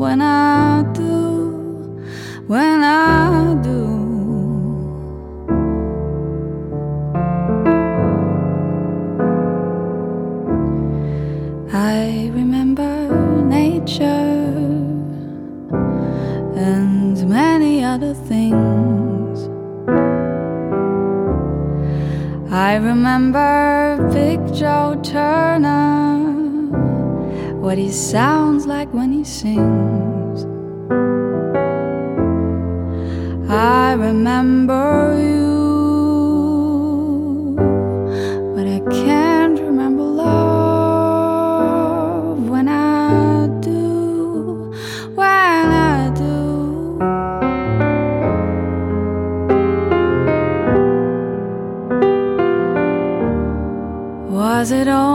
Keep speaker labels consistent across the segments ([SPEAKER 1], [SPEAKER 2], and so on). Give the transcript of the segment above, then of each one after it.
[SPEAKER 1] when I do, when I do. I remember nature and many other things. I remember Big Joe Turner, what he sounds like when he sings. I remember you, but I can't remember love when I do, when I do. Was it only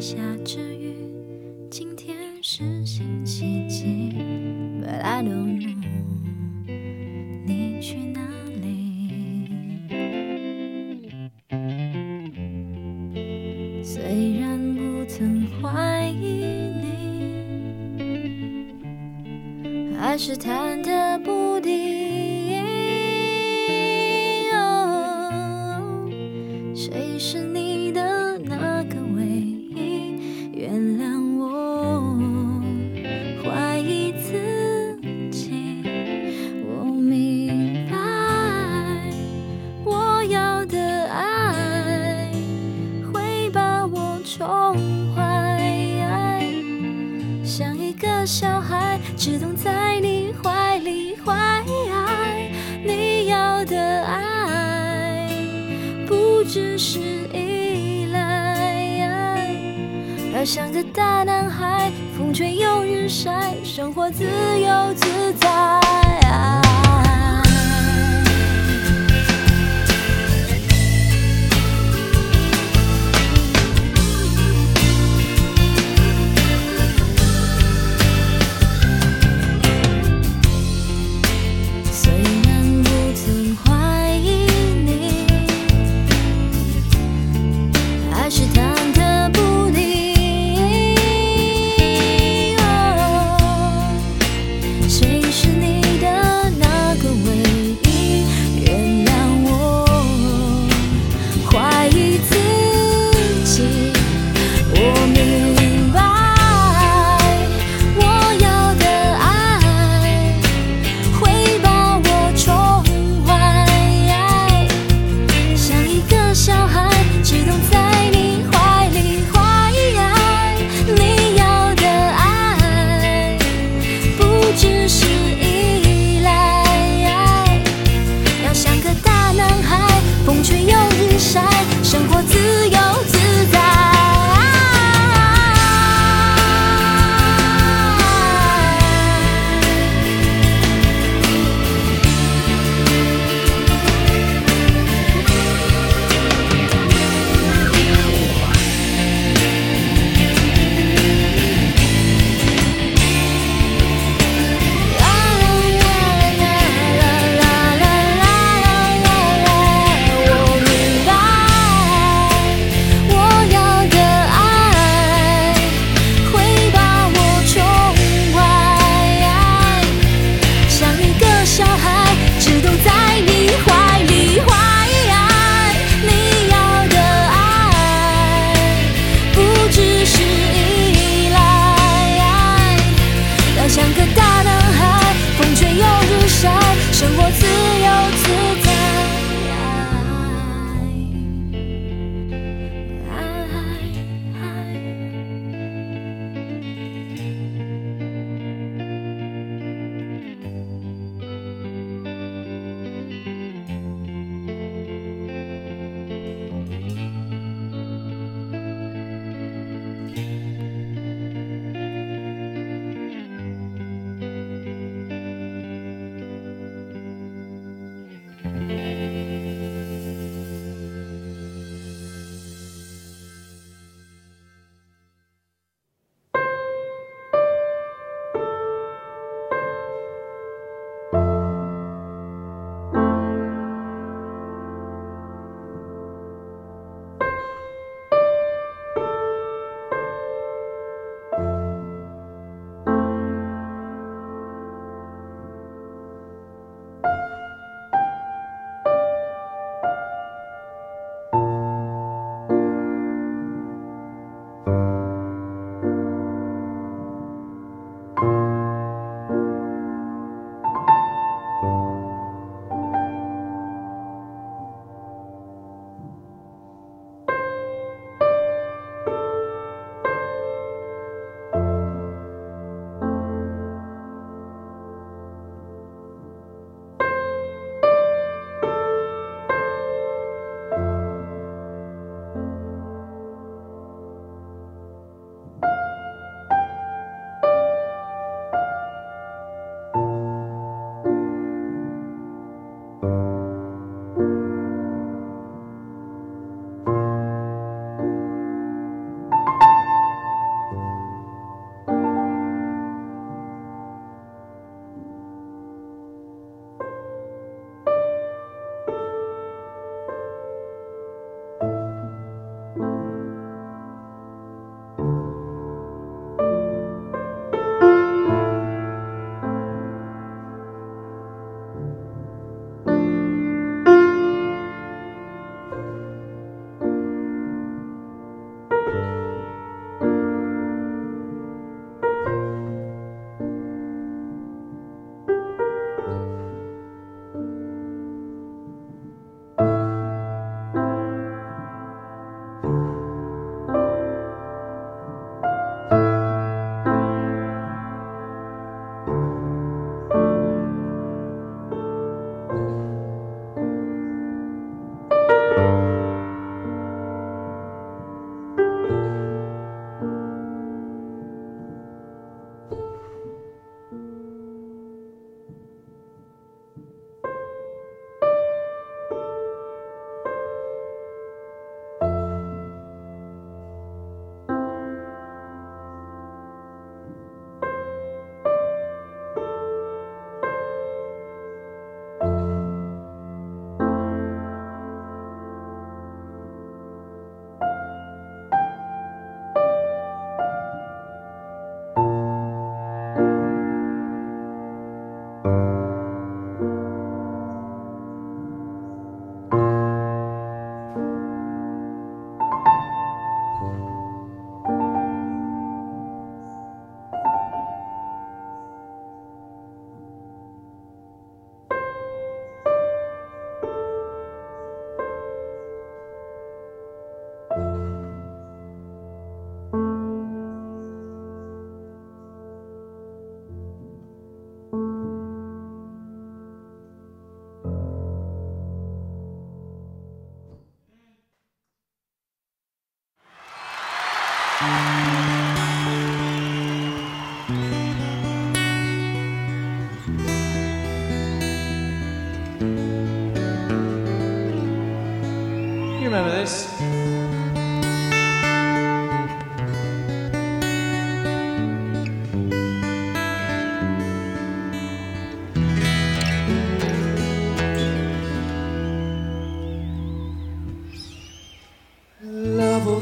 [SPEAKER 2] 下着雨今天是星期几？But i don't know 你去哪里？虽然不曾怀疑你还是贪只是依赖要像个大男孩风吹又日晒生活自由自在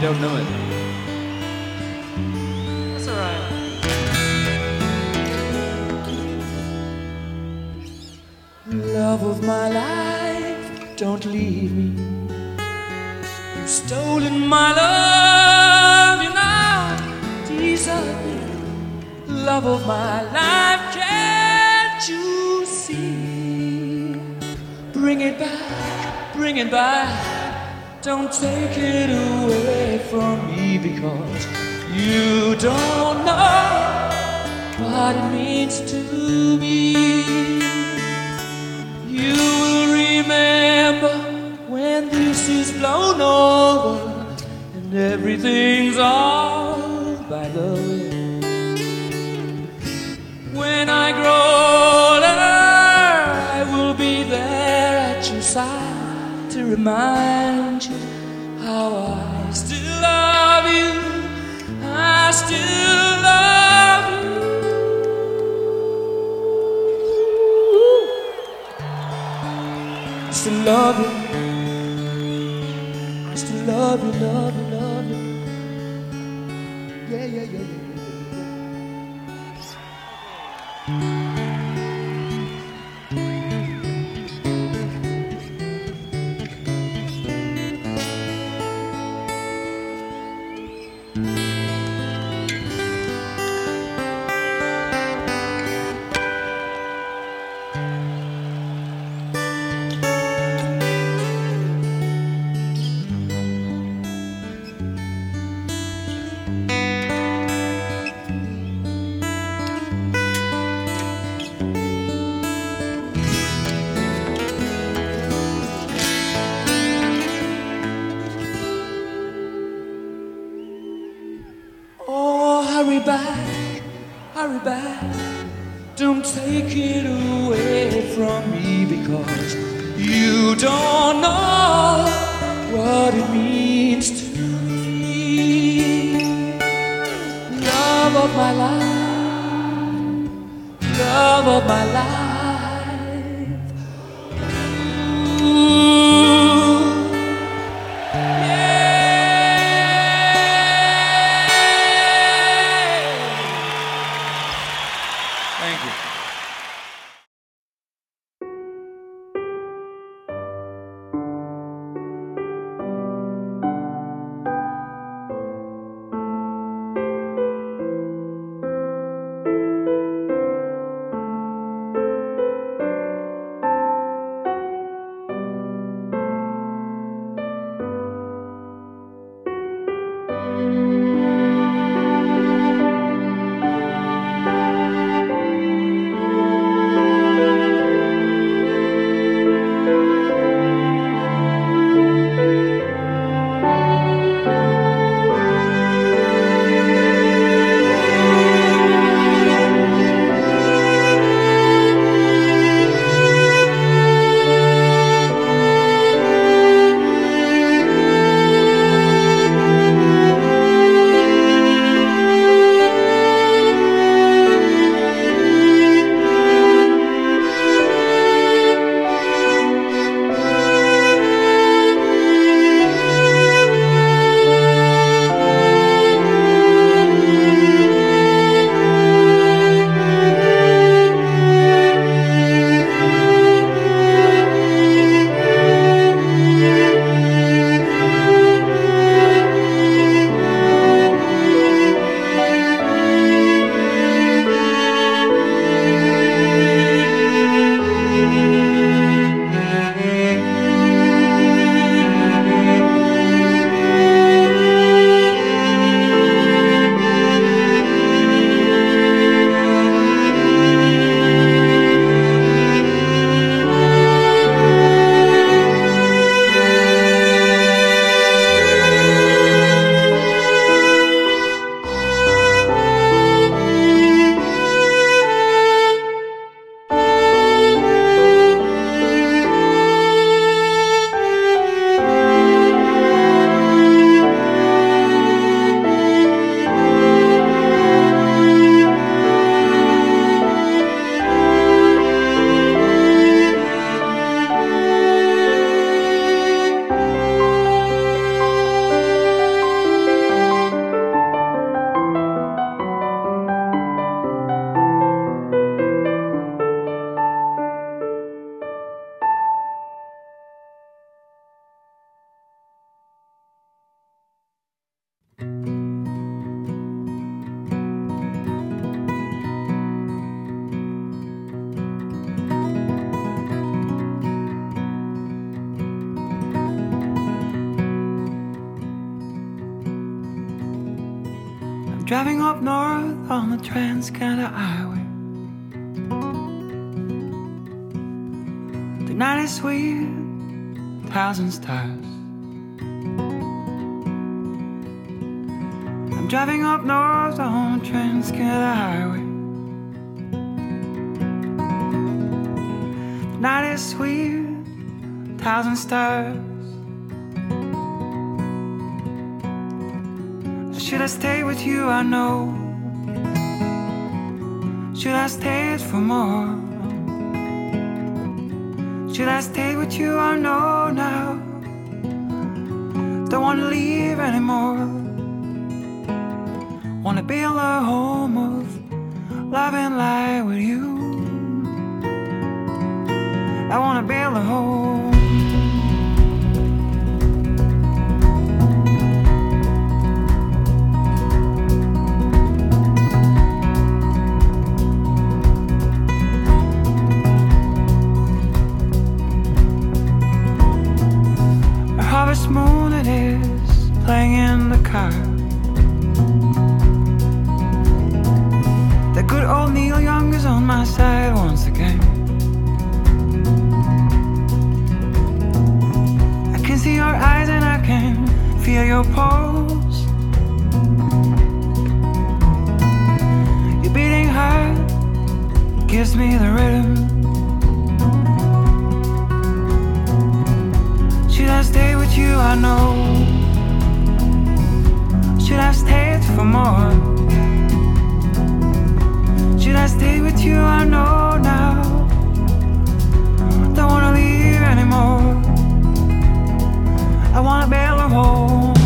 [SPEAKER 3] don't know it. That's alright. Love of my life, don't leave me. You've stolen my love, you now desert me. Love of my life, can't you see? Bring it back, bring it back. Don't take it away from me because you don't know what it means to me. You will remember when this is blown over and everything's all by the way. When I grow remind you how I still love you. I still love you. I still love you. I still love you, love you, love you. Yeah, yeah, yeah, yeah. yeah. Love of my life, love of my life.
[SPEAKER 1] Driving up north on the Trans-Canada Highway. The night is sweet, thousand stars. I'm driving up north on the Trans-Canada Highway. The night is sweet, thousand stars. Should I stay with you? I know. Should I stay for more? Should I stay with you? I know now. Don't wanna leave anymore. Wanna build a home of love and light with you. I wanna build a home. Harvest moon it is playing in the car. The good old Neil Young is on my side once again. I can see your eyes and I can feel your pulse. Your beating heart gives me the rhythm. Should I stay? I know. Should I stay for more? Should I stay with you? I know now. Don't wanna leave anymore. I wanna build a home.